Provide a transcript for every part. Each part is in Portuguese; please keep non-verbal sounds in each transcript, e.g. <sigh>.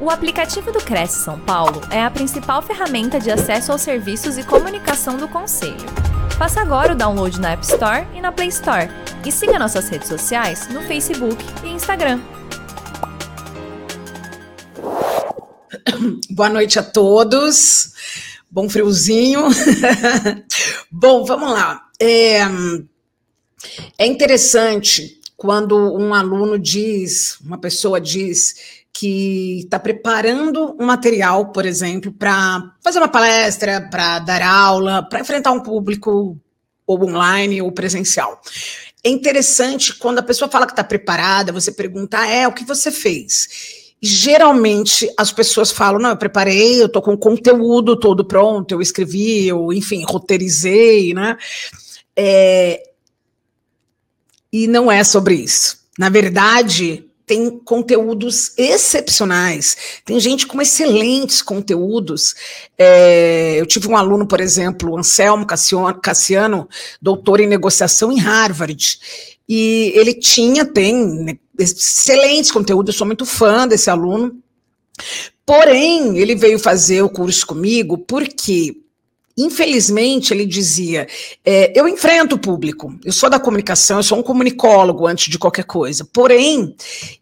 O aplicativo do Cresce São Paulo é a principal ferramenta de acesso aos serviços e comunicação do Conselho. Faça agora o download na App Store e na Play Store. E siga nossas redes sociais no Facebook e Instagram. <coughs> Boa noite a todos. Bom friozinho. <laughs> Bom, vamos lá. É, é interessante quando um aluno diz, uma pessoa diz que está preparando um material, por exemplo, para fazer uma palestra, para dar aula, para enfrentar um público ou online ou presencial. É interessante quando a pessoa fala que está preparada, você pergunta, ah, é, o que você fez? Geralmente as pessoas falam, não, eu preparei, eu estou com o conteúdo todo pronto, eu escrevi, eu, enfim, roteirizei, né? É... E não é sobre isso. Na verdade, tem conteúdos excepcionais, tem gente com excelentes conteúdos. É, eu tive um aluno, por exemplo, Anselmo Cassiano, doutor em negociação em Harvard, e ele tinha, tem né, excelentes conteúdos, eu sou muito fã desse aluno. Porém, ele veio fazer o curso comigo porque Infelizmente, ele dizia: é, eu enfrento o público, eu sou da comunicação, eu sou um comunicólogo antes de qualquer coisa. Porém,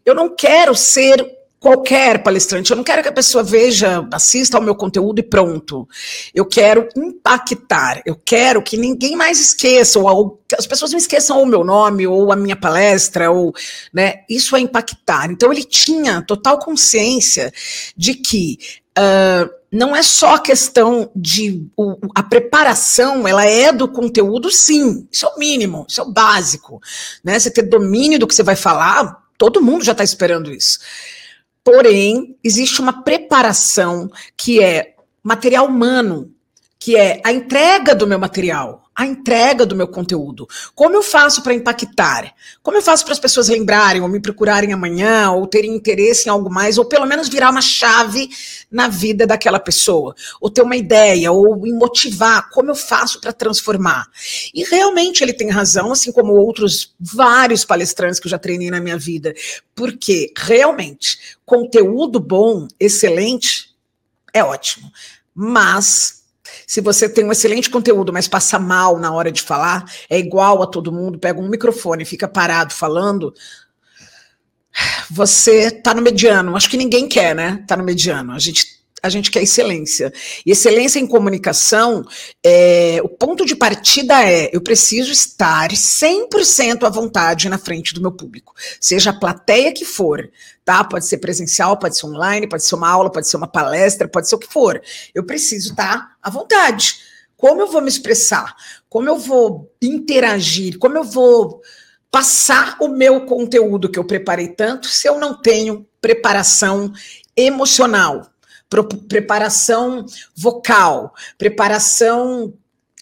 eu não quero ser qualquer palestrante. Eu não quero que a pessoa veja, assista ao meu conteúdo e pronto. Eu quero impactar. Eu quero que ninguém mais esqueça, ou as pessoas não esqueçam o meu nome, ou a minha palestra, ou, né? Isso é impactar. Então ele tinha total consciência de que uh, não é só a questão de o, a preparação, ela é do conteúdo, sim. Isso é o mínimo, isso é o básico. Né? Você ter domínio do que você vai falar, todo mundo já está esperando isso. Porém, existe uma preparação que é material humano, que é a entrega do meu material a entrega do meu conteúdo. Como eu faço para impactar? Como eu faço para as pessoas lembrarem ou me procurarem amanhã ou terem interesse em algo mais ou pelo menos virar uma chave na vida daquela pessoa, ou ter uma ideia ou me motivar? Como eu faço para transformar? E realmente ele tem razão, assim como outros vários palestrantes que eu já treinei na minha vida, porque realmente conteúdo bom, excelente, é ótimo. Mas se você tem um excelente conteúdo, mas passa mal na hora de falar, é igual a todo mundo, pega um microfone e fica parado falando, você tá no mediano. Acho que ninguém quer, né? Tá no mediano. A gente a gente quer excelência. E excelência em comunicação, é, o ponto de partida é: eu preciso estar 100% à vontade na frente do meu público, seja a plateia que for, tá? Pode ser presencial, pode ser online, pode ser uma aula, pode ser uma palestra, pode ser o que for. Eu preciso estar à vontade. Como eu vou me expressar? Como eu vou interagir? Como eu vou passar o meu conteúdo que eu preparei tanto se eu não tenho preparação emocional? Preparação vocal, preparação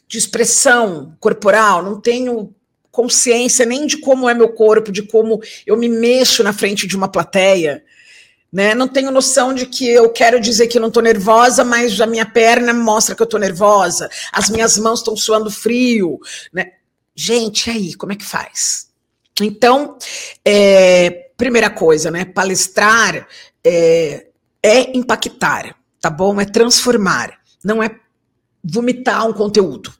de expressão corporal, não tenho consciência nem de como é meu corpo, de como eu me mexo na frente de uma plateia. Né? Não tenho noção de que eu quero dizer que não estou nervosa, mas a minha perna mostra que eu estou nervosa, as minhas mãos estão suando frio. Né? Gente, aí, como é que faz? Então, é, primeira coisa, né? Palestrar é, é impactar, tá bom? É transformar, não é vomitar um conteúdo.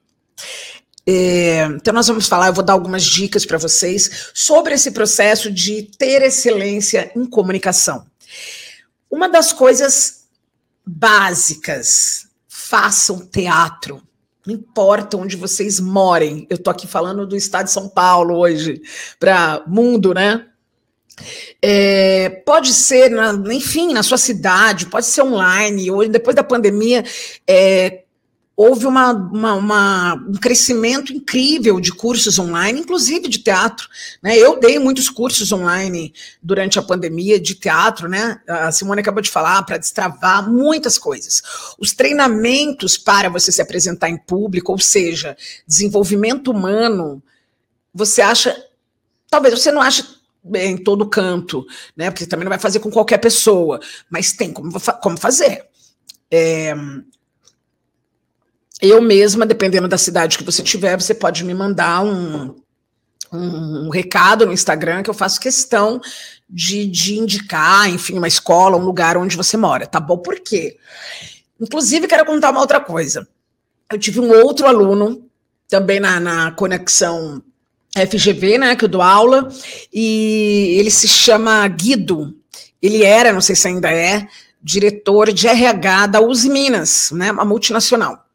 É, então, nós vamos falar, eu vou dar algumas dicas para vocês sobre esse processo de ter excelência em comunicação. Uma das coisas básicas, façam teatro. Não importa onde vocês morem. Eu estou aqui falando do estado de São Paulo hoje, para mundo, né? É, pode ser, na, enfim, na sua cidade, pode ser online. Hoje, depois da pandemia, é, houve uma, uma, uma, um crescimento incrível de cursos online, inclusive de teatro. Né? Eu dei muitos cursos online durante a pandemia de teatro, né? A Simone acabou de falar, para destravar muitas coisas. Os treinamentos para você se apresentar em público, ou seja, desenvolvimento humano, você acha. Talvez você não ache em todo canto, né? Porque também não vai fazer com qualquer pessoa, mas tem como, como fazer. É, eu mesma, dependendo da cidade que você tiver, você pode me mandar um, um, um recado no Instagram que eu faço questão de, de indicar, enfim, uma escola, um lugar onde você mora, tá bom? Por quê? Inclusive, quero contar uma outra coisa. Eu tive um outro aluno, também na, na conexão FGV, né, que eu dou aula, e ele se chama Guido. Ele era, não sei se ainda é, diretor de RH da Uzi Minas, né, uma multinacional.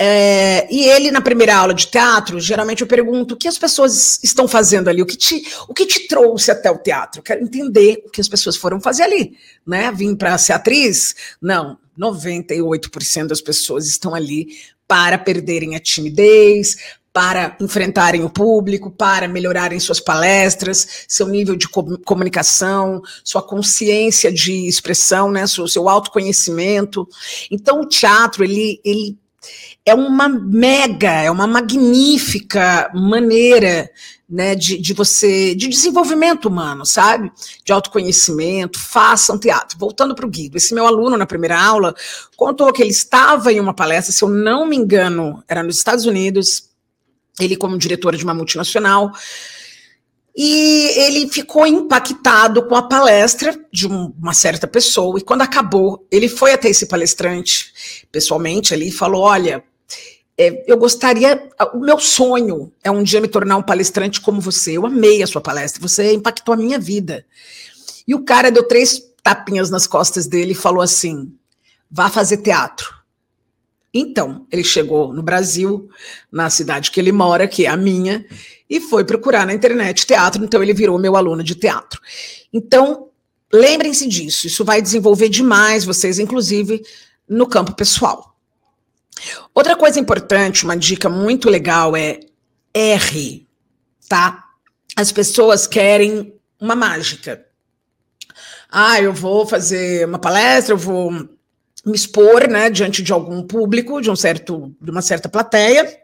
É, e ele, na primeira aula de teatro, geralmente eu pergunto o que as pessoas estão fazendo ali, o que te, o que te trouxe até o teatro. Eu quero entender o que as pessoas foram fazer ali, né? Vim para ser atriz? Não, 98% das pessoas estão ali para perderem a timidez, para enfrentarem o público, para melhorarem suas palestras, seu nível de comunicação, sua consciência de expressão, né, seu, seu autoconhecimento. Então, o teatro, ele, ele é uma mega, é uma magnífica maneira né, de, de você, de desenvolvimento humano, sabe? De autoconhecimento, façam teatro. Voltando para o Guido, esse meu aluno na primeira aula contou que ele estava em uma palestra, se eu não me engano, era nos Estados Unidos, ele como diretor de uma multinacional, e ele ficou impactado com a palestra de uma certa pessoa. E quando acabou, ele foi até esse palestrante pessoalmente ali e falou: Olha, é, eu gostaria. O meu sonho é um dia me tornar um palestrante como você. Eu amei a sua palestra, você impactou a minha vida. E o cara deu três tapinhas nas costas dele e falou assim: vá fazer teatro. Então, ele chegou no Brasil, na cidade que ele mora, que é a minha, e foi procurar na internet teatro, então ele virou meu aluno de teatro. Então, lembrem-se disso, isso vai desenvolver demais vocês, inclusive no campo pessoal. Outra coisa importante, uma dica muito legal é R, tá? As pessoas querem uma mágica. Ah, eu vou fazer uma palestra, eu vou me expor, né, diante de algum público, de um certo, de uma certa plateia,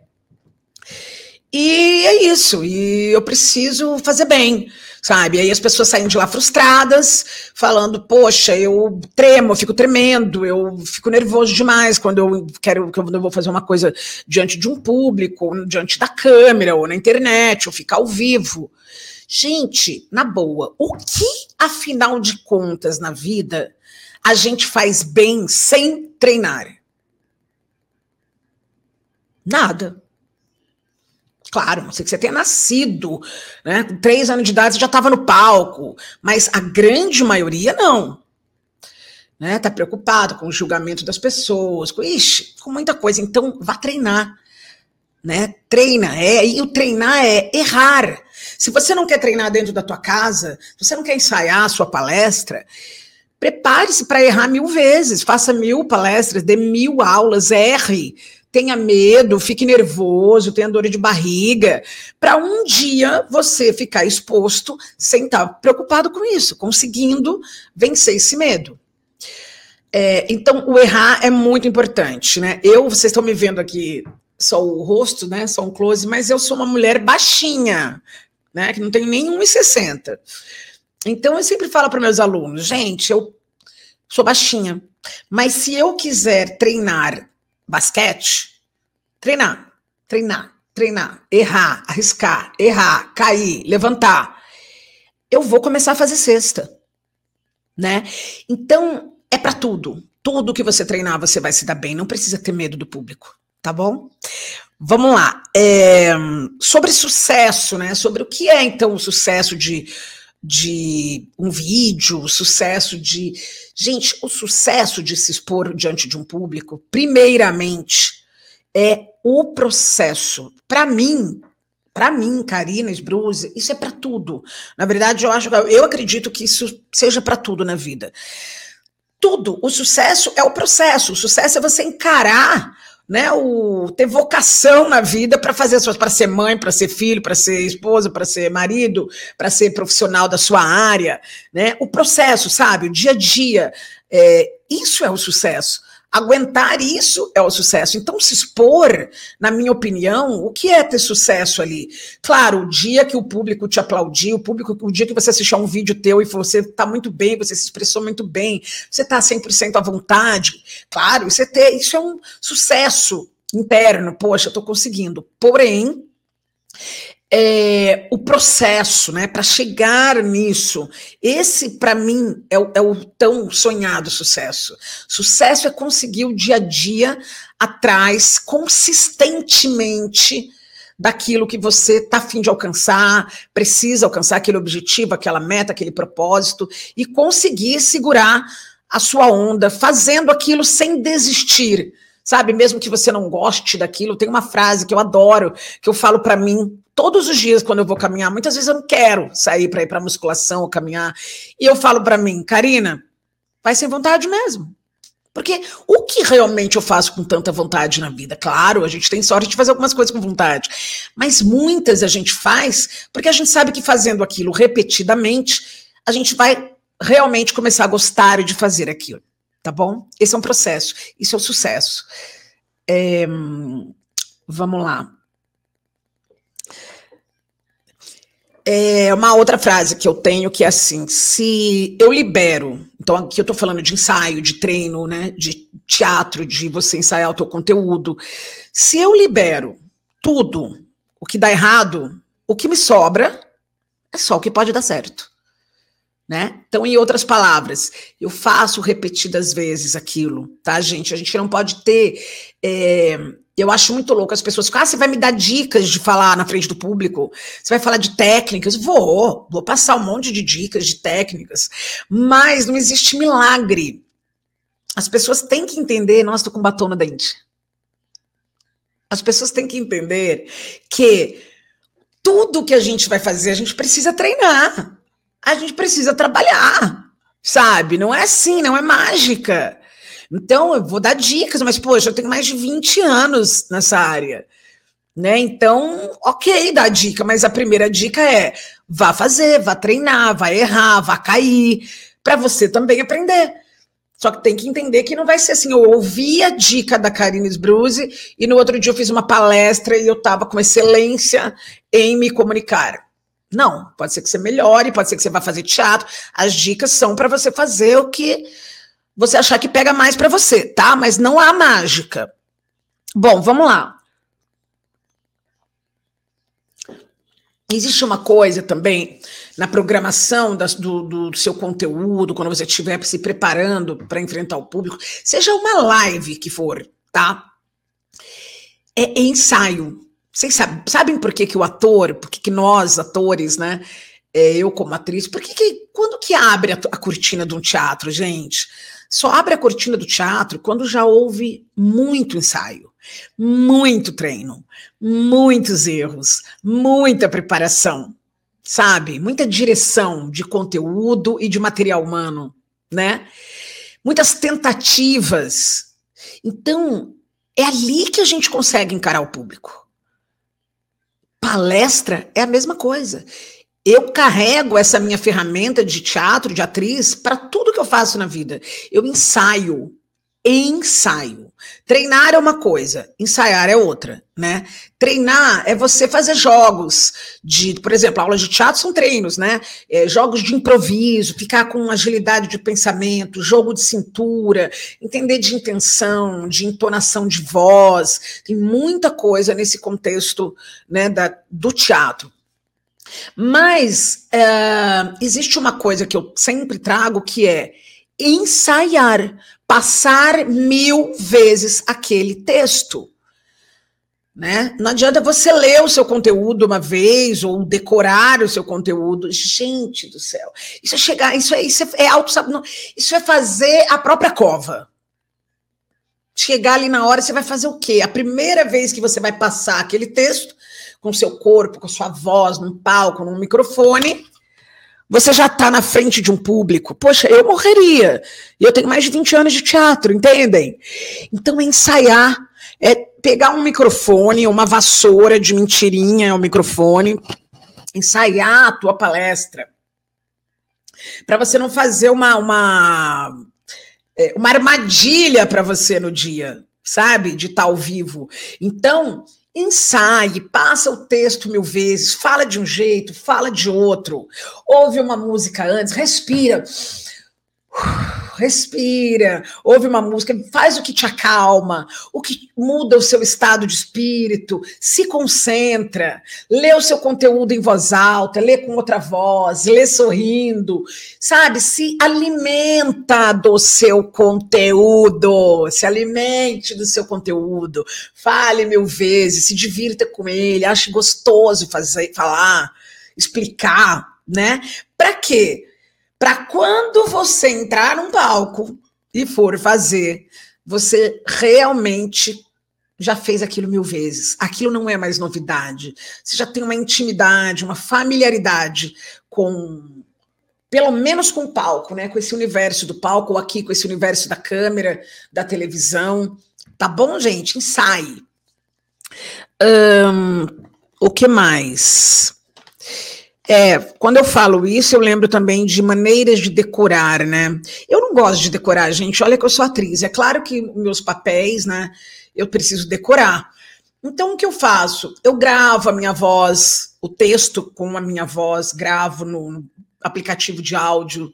e é isso, e eu preciso fazer bem, sabe? Aí as pessoas saem de lá frustradas, falando, poxa, eu tremo, eu fico tremendo, eu fico nervoso demais quando eu quero, quando eu vou fazer uma coisa diante de um público, diante da câmera, ou na internet, ou ficar ao vivo. Gente, na boa, o que, afinal de contas, na vida, a gente faz bem sem treinar? Nada. Claro, não sei que você tenha nascido, né? Com três anos de idade você já estava no palco, mas a grande maioria não. Né? Tá preocupado com o julgamento das pessoas, com, ixi, com muita coisa. Então, vá treinar. Né? Treina, é, e o treinar é errar. Se você não quer treinar dentro da tua casa, se você não quer ensaiar a sua palestra, prepare-se para errar mil vezes, faça mil palestras, dê mil aulas, erre, tenha medo, fique nervoso, tenha dor de barriga, para um dia você ficar exposto sem estar tá preocupado com isso, conseguindo vencer esse medo. É, então, o errar é muito importante, né? Eu, vocês estão me vendo aqui só o rosto, né? Só um close, mas eu sou uma mulher baixinha, né? Que não tem nem 1,60. Então, eu sempre falo para meus alunos, gente, eu sou baixinha, mas se eu quiser treinar basquete, treinar, treinar, treinar, errar, arriscar, errar, cair, levantar. Eu vou começar a fazer cesta, né? Então, é para tudo. Tudo que você treinar, você vai se dar bem. Não precisa ter medo do público, tá bom? Vamos lá. É, sobre sucesso, né? Sobre o que é, então, o sucesso de de um vídeo, o sucesso de. Gente, o sucesso de se expor diante de um público, primeiramente, é o processo. Para mim, para mim, Karina Sbruse, isso é para tudo. Na verdade, eu acho, eu acredito que isso seja para tudo na vida. Tudo. O sucesso é o processo. O sucesso é você encarar né, o ter vocação na vida para fazer as suas, para ser mãe, para ser filho, para ser esposa, para ser marido, para ser profissional da sua área, né? O processo, sabe? O dia a dia. É, isso é o sucesso. Aguentar isso é o sucesso. Então, se expor, na minha opinião, o que é ter sucesso ali? Claro, o dia que o público te aplaudir, o público, o dia que você assistir um vídeo teu e você está muito bem, você se expressou muito bem, você está 100% à vontade, claro, isso é, ter, isso é um sucesso interno. Poxa, estou conseguindo. Porém, é, o processo, né, para chegar nisso. Esse, para mim, é o, é o, tão sonhado sucesso. Sucesso é conseguir o dia a dia atrás, consistentemente, daquilo que você está afim de alcançar, precisa alcançar aquele objetivo, aquela meta, aquele propósito, e conseguir segurar a sua onda, fazendo aquilo sem desistir sabe? Mesmo que você não goste daquilo, tem uma frase que eu adoro, que eu falo para mim todos os dias quando eu vou caminhar. Muitas vezes eu não quero sair para ir para musculação ou caminhar, e eu falo para mim, Karina, vai sem vontade mesmo. Porque o que realmente eu faço com tanta vontade na vida? Claro, a gente tem sorte de fazer algumas coisas com vontade, mas muitas a gente faz porque a gente sabe que fazendo aquilo repetidamente, a gente vai realmente começar a gostar de fazer aquilo tá bom? Esse é um processo, isso é o sucesso. É, vamos lá. É uma outra frase que eu tenho que é assim: se eu libero, então aqui eu estou falando de ensaio, de treino, né, de teatro, de você ensaiar o teu conteúdo. Se eu libero tudo o que dá errado, o que me sobra é só o que pode dar certo. Né? Então, em outras palavras, eu faço repetidas vezes aquilo, tá, gente? A gente não pode ter. É, eu acho muito louco as pessoas ficam, ah, você vai me dar dicas de falar na frente do público? Você vai falar de técnicas? Vou, vou passar um monte de dicas de técnicas, mas não existe milagre. As pessoas têm que entender, nossa, tô com batom no dente. As pessoas têm que entender que tudo que a gente vai fazer, a gente precisa treinar a gente precisa trabalhar, sabe? Não é assim, não é mágica. Então, eu vou dar dicas, mas, poxa, eu tenho mais de 20 anos nessa área. Né? Então, ok, dá dica, mas a primeira dica é: vá fazer, vá treinar, vá errar, vá cair, para você também aprender. Só que tem que entender que não vai ser assim. Eu ouvi a dica da Karine Sbruse e no outro dia eu fiz uma palestra e eu estava com excelência em me comunicar. Não, pode ser que você melhore, pode ser que você vá fazer teatro. As dicas são para você fazer o que você achar que pega mais para você, tá? Mas não há mágica. Bom, vamos lá. Existe uma coisa também na programação das, do, do, seu conteúdo, quando você estiver se preparando para enfrentar o público, seja uma live que for, tá? É ensaio. Vocês sabem, sabem por que, que o ator, por que, que nós, atores, né? É, eu como atriz, por que, que quando que abre a, a cortina de um teatro, gente? Só abre a cortina do teatro quando já houve muito ensaio, muito treino, muitos erros, muita preparação, sabe? Muita direção de conteúdo e de material humano, né? Muitas tentativas. Então, é ali que a gente consegue encarar o público. Palestra é a mesma coisa. Eu carrego essa minha ferramenta de teatro, de atriz, para tudo que eu faço na vida. Eu ensaio, ensaio. Treinar é uma coisa, ensaiar é outra, né? Treinar é você fazer jogos de, por exemplo, aulas de teatro são treinos, né? É, jogos de improviso, ficar com agilidade de pensamento, jogo de cintura, entender de intenção, de entonação de voz, tem muita coisa nesse contexto, né, da, do teatro. Mas é, existe uma coisa que eu sempre trago que é ensaiar passar mil vezes aquele texto. Né? Não adianta você ler o seu conteúdo uma vez ou decorar o seu conteúdo. Gente do céu, isso é chegar, isso é, isso é, é auto, isso é fazer a própria cova. Chegar ali na hora, você vai fazer o quê? A primeira vez que você vai passar aquele texto com seu corpo, com sua voz, num palco, num microfone, você já está na frente de um público. Poxa, eu morreria. E eu tenho mais de 20 anos de teatro, entendem? Então, ensaiar, é pegar um microfone, uma vassoura de mentirinha, é um microfone, ensaiar a tua palestra. Para você não fazer uma, uma, é, uma armadilha para você no dia, sabe? De estar tá ao vivo. Então, ensaie, passa o texto mil vezes, fala de um jeito, fala de outro, ouve uma música antes, respira. <sighs> respira, ouve uma música, faz o que te acalma, o que muda o seu estado de espírito, se concentra, lê o seu conteúdo em voz alta, lê com outra voz, lê sorrindo, sabe? Se alimenta do seu conteúdo, se alimente do seu conteúdo, fale mil vezes, se divirta com ele, ache gostoso fazer, falar, explicar, né? Para quê? Para quando você entrar num palco e for fazer, você realmente já fez aquilo mil vezes. Aquilo não é mais novidade. Você já tem uma intimidade, uma familiaridade com pelo menos com o palco, né? Com esse universo do palco, ou aqui com esse universo da câmera, da televisão. Tá bom, gente? Ensaie. Um, o que mais? É, quando eu falo isso, eu lembro também de maneiras de decorar, né? Eu não gosto de decorar, gente. Olha que eu sou atriz. É claro que meus papéis, né? Eu preciso decorar. Então, o que eu faço? Eu gravo a minha voz, o texto com a minha voz, gravo no aplicativo de áudio.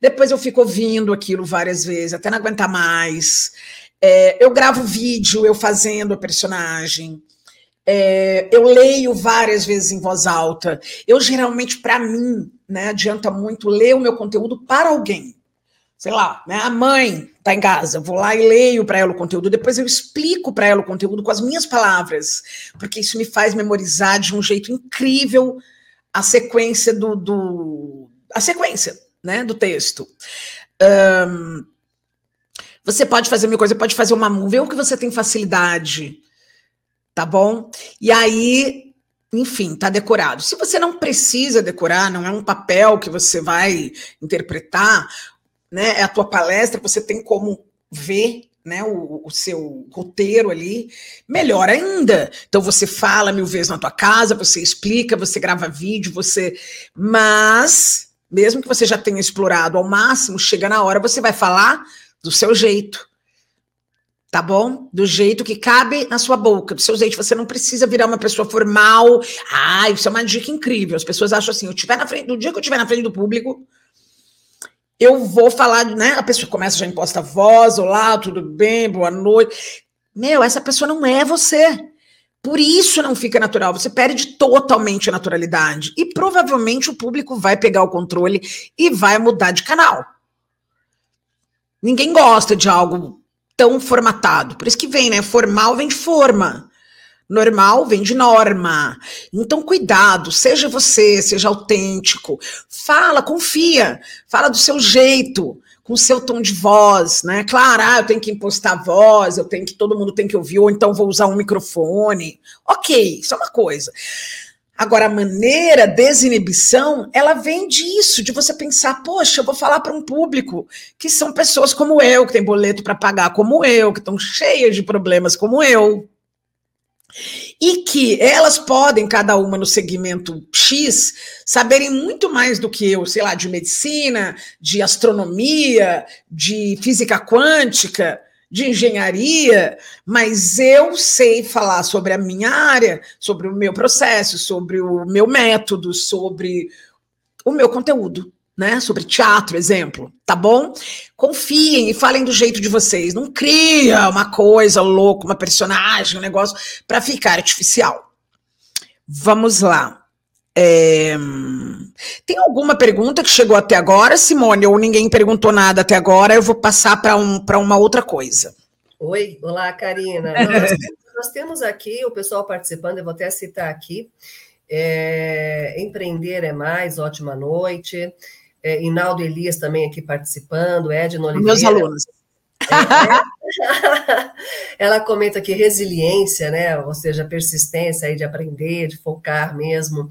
Depois eu fico ouvindo aquilo várias vezes, até não aguentar mais. É, eu gravo vídeo, eu fazendo a personagem. É, eu leio várias vezes em voz alta. Eu geralmente, para mim, né, adianta muito ler o meu conteúdo para alguém. Sei lá, né, a mãe está em casa, vou lá e leio para ela o conteúdo, depois eu explico para ela o conteúdo com as minhas palavras, porque isso me faz memorizar de um jeito incrível a sequência do, do a sequência, né, do texto. Um, você pode fazer uma coisa, pode fazer uma vê o que você tem facilidade tá bom? E aí, enfim, tá decorado. Se você não precisa decorar, não é um papel que você vai interpretar, né? É a tua palestra, você tem como ver né, o, o, seu roteiro ali, melhor ainda. Então você fala mil vezes na tua casa, você explica, você grava vídeo, você. Mas, mesmo que você já tenha explorado ao máximo, chega na hora, você vai falar do seu jeito tá bom? Do jeito que cabe na sua boca, do seu jeito. Você não precisa virar uma pessoa formal. Ah, isso é uma dica incrível. As pessoas acham assim: eu tiver na frente, no dia que eu estiver na frente do público, eu vou falar, né? A pessoa começa já imposta a voz, olá, tudo bem, boa noite. Meu, essa pessoa não é você. Por isso não fica natural, você perde totalmente a naturalidade. E provavelmente o público vai pegar o controle e vai mudar de canal. Ninguém gosta de algo tão formatado. Por isso que vem, né? Formal vem de forma. Normal vem de norma. Então, cuidado, seja você, seja autêntico. Fala, confia. Fala do seu jeito, com o seu tom de voz, né? Claro, ah, eu tenho que impostar a voz, eu tenho que, todo mundo tem que ouvir, ou então vou usar um microfone. Ok, isso é uma coisa. Agora, a maneira desinibição, ela vem disso, de você pensar, poxa, eu vou falar para um público que são pessoas como eu, que tem boleto para pagar como eu, que estão cheias de problemas como eu. E que elas podem, cada uma no segmento X, saberem muito mais do que eu, sei lá, de medicina, de astronomia, de física quântica, de engenharia, mas eu sei falar sobre a minha área, sobre o meu processo, sobre o meu método, sobre o meu conteúdo, né? Sobre teatro, exemplo, tá bom? Confiem e falem do jeito de vocês. Não cria uma coisa louca, uma personagem, um negócio para ficar artificial. Vamos lá. É... Tem alguma pergunta que chegou até agora, Simone, ou ninguém perguntou nada até agora? Eu vou passar para um, uma outra coisa. Oi, olá, Karina. <laughs> Nós, nós, temos aqui o pessoal participando, eu vou até citar aqui. É, Empreender é mais, ótima noite. É, Inaldo Elias também aqui participando, Edna Oliveira. Meus alunos. É, <laughs> ela comenta que resiliência, né? Ou seja, persistência aí de aprender, de focar mesmo.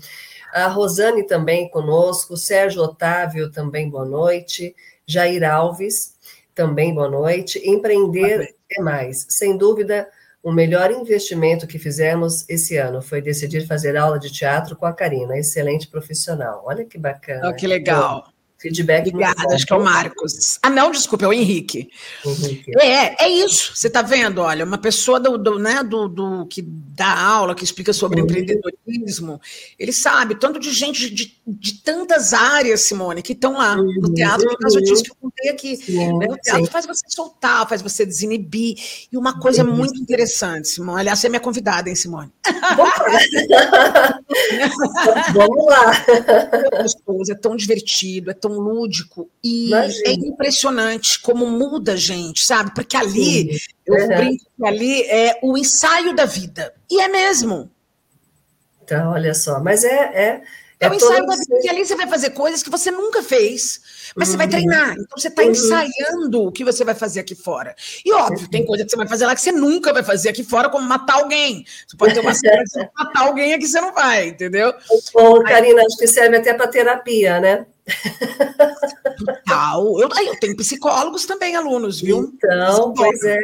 A Rosane também conosco, Sérgio Otávio também boa noite, Jair Alves também boa noite. Empreender é mais, sem dúvida, o melhor investimento que fizemos esse ano foi decidir fazer aula de teatro com a Karina, excelente profissional. Olha que bacana. Oh, que legal. Feedback. Obrigada, acho que é o Marcos. Ah, não, desculpa, é o Henrique. Henrique. É, é isso. Você está vendo? Olha, uma pessoa do, do, né, do, do, que dá aula, que explica sobre uhum. empreendedorismo, ele sabe, tanto de gente de, de tantas áreas, Simone, que estão lá uhum. no teatro, que caso disso que eu contei aqui. Sim, né? O teatro faz você soltar, faz você desinibir. E uma coisa muito interessante, Simone. Aliás, você é minha convidada, hein, Simone? Vamos lá. <laughs> É gostoso, é tão divertido, é tão lúdico. E Imagina. é impressionante como muda a gente, sabe? Porque ali, Sim. eu uhum. brinco que ali é o ensaio da vida. E é mesmo. Então, olha só, mas é. É, é, é o ensaio da vida, porque ali você vai fazer coisas que você nunca fez. Mas uhum. você vai uhum. treinar, então você está uhum. ensaiando o que você vai fazer aqui fora. E óbvio, uhum. tem coisa que você vai fazer lá que você nunca vai fazer aqui fora, como matar alguém. Você pode ter uma cena que você matar alguém aqui, você não vai, entendeu? Bom, Karina, acho que serve até para terapia, né? Total. Eu, eu tenho psicólogos também, alunos, viu? Então, pois é.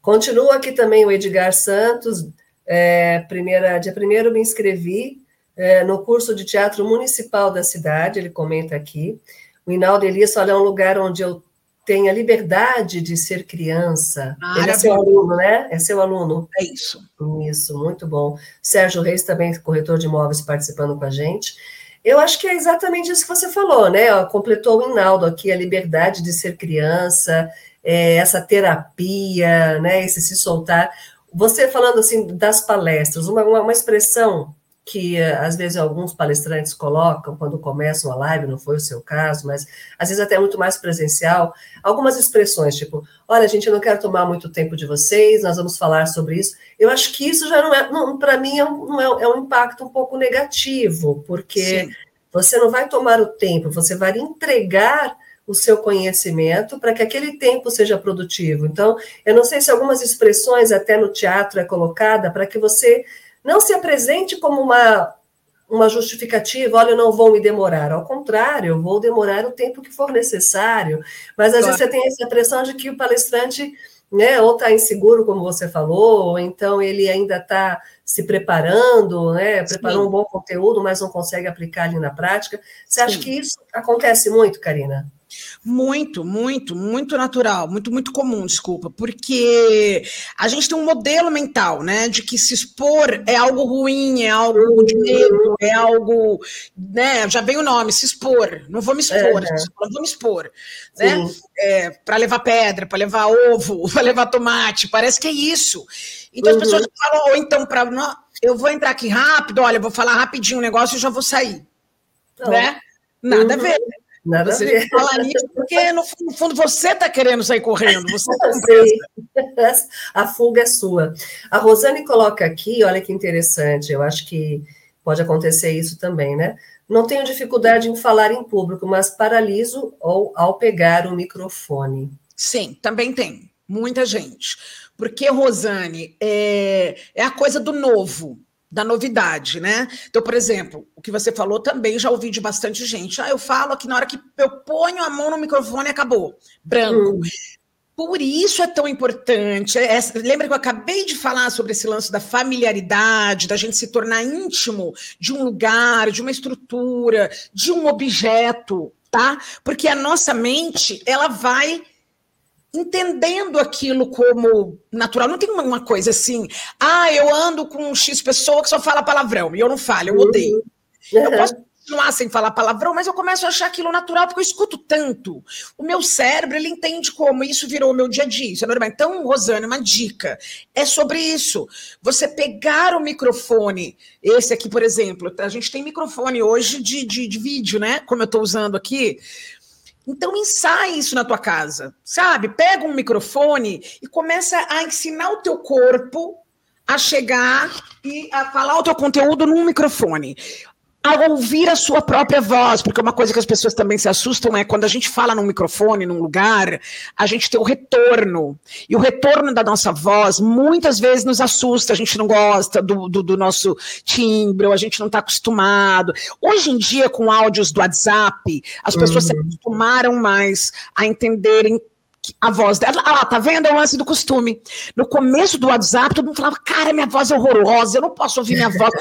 Continua aqui também o Edgar Santos. É, primeira, dia primeiro me inscrevi é, no curso de teatro municipal da cidade, ele comenta aqui. O Inaldo Elias olha, é um lugar onde eu tenho a liberdade de ser criança. Ah, ele é seu aluno, né? É seu aluno. É isso. Isso, muito bom. Sérgio Reis, também corretor de imóveis, participando com a gente. Eu acho que é exatamente isso que você falou, né? completou o Inaldo aqui, a liberdade de ser criança, é, essa terapia, né? Esse se soltar. Você falando assim das palestras, uma, uma, uma expressão que eh, às vezes alguns palestrantes colocam quando começam a live, não foi o seu caso, mas às vezes até muito mais presencial, algumas expressões, tipo, olha, gente, eu não quero tomar muito tempo de vocês, nós vamos falar sobre isso. Eu acho que isso já não é, para mim, é um, é, é, um impacto um pouco negativo, porque Sim. você não vai tomar o tempo, você vai entregar o seu conhecimento para que aquele tempo seja produtivo. Então, eu não sei se algumas expressões até no teatro é colocada para que você não se apresente como uma, uma justificativa, olha, eu não vou me demorar. Ao contrário, eu vou demorar o tempo que for necessário. Mas às claro. vezes você tem essa impressão de que o palestrante né, ou está inseguro, como você falou, ou então ele ainda está se preparando, né, preparou um bom conteúdo, mas não consegue aplicar ali na prática. Você Sim. acha que isso acontece muito, Karina? Muito, muito, muito natural, muito, muito comum, desculpa, porque a gente tem um modelo mental, né, de que se expor é algo ruim, é algo de medo, é algo, né, já vem o nome, se expor, não vou me expor, é, não vou me expor, né, é, para levar pedra, para levar ovo, <laughs> para levar tomate, parece que é isso. Então uhum. as pessoas falam, ou então, para eu vou entrar aqui rápido, olha, vou falar rapidinho um negócio e já vou sair, então, né, nada uhum. a ver, Nada você a ver. fala nisso porque, no fundo, você está querendo sair correndo. Você tá <laughs> a fuga é sua. A Rosane coloca aqui, olha que interessante, eu acho que pode acontecer isso também, né? Não tenho dificuldade em falar em público, mas paraliso ou ao pegar o microfone. Sim, também tem. Muita gente. Porque, Rosane, é, é a coisa do novo da novidade, né? Então, por exemplo, o que você falou também já ouvi de bastante gente. Ah, eu falo que na hora que eu ponho a mão no microfone acabou, branco. Hum. Por isso é tão importante. É, lembra que eu acabei de falar sobre esse lance da familiaridade, da gente se tornar íntimo de um lugar, de uma estrutura, de um objeto, tá? Porque a nossa mente, ela vai entendendo aquilo como natural. Não tem uma, coisa assim, ah, eu ando com X pessoa que só fala palavrão e eu não falo, eu odeio. Uhum. Eu posso continuar sem falar palavrão, mas eu começo a achar aquilo natural porque eu escuto tanto. O meu cérebro, ele entende como isso virou o meu dia a dia, isso é normal. Então, Rosane, uma dica é sobre isso. Você pegar o microfone, esse aqui, por exemplo, a gente tem microfone hoje de, de, de vídeo, né? Como eu estou usando aqui. Então ensaie isso na tua casa, sabe? Pega um microfone e começa a ensinar o teu corpo a chegar e a falar o teu conteúdo num microfone a ouvir a sua própria voz, porque uma coisa que as pessoas também se assustam é quando a gente fala num microfone, num lugar, a gente tem o retorno. E o retorno da nossa voz muitas vezes nos assusta, a gente não gosta do, do, do nosso timbre, ou a gente não está acostumado. Hoje em dia, com áudios do WhatsApp, as pessoas uhum. se acostumaram mais a entenderem a voz dela, ah, tá vendo? É o lance do costume. No começo do WhatsApp, todo mundo falava, cara, minha voz é horrorosa, eu não posso ouvir minha voz.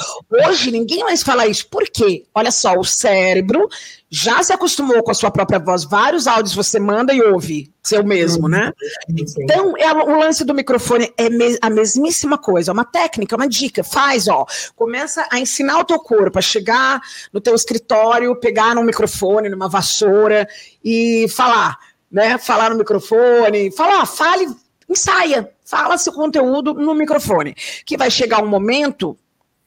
Hoje, ninguém mais fala isso. Por quê? Olha só, o cérebro já se acostumou com a sua própria voz. Vários áudios você manda e ouve, seu mesmo, né? Então, é, o lance do microfone é a mesmíssima coisa, é uma técnica, uma dica. Faz, ó, começa a ensinar o teu corpo a chegar no teu escritório, pegar num microfone, numa vassoura e falar né? Falar no microfone, falar, fale, ensaia, fala seu conteúdo no microfone. Que vai chegar um momento,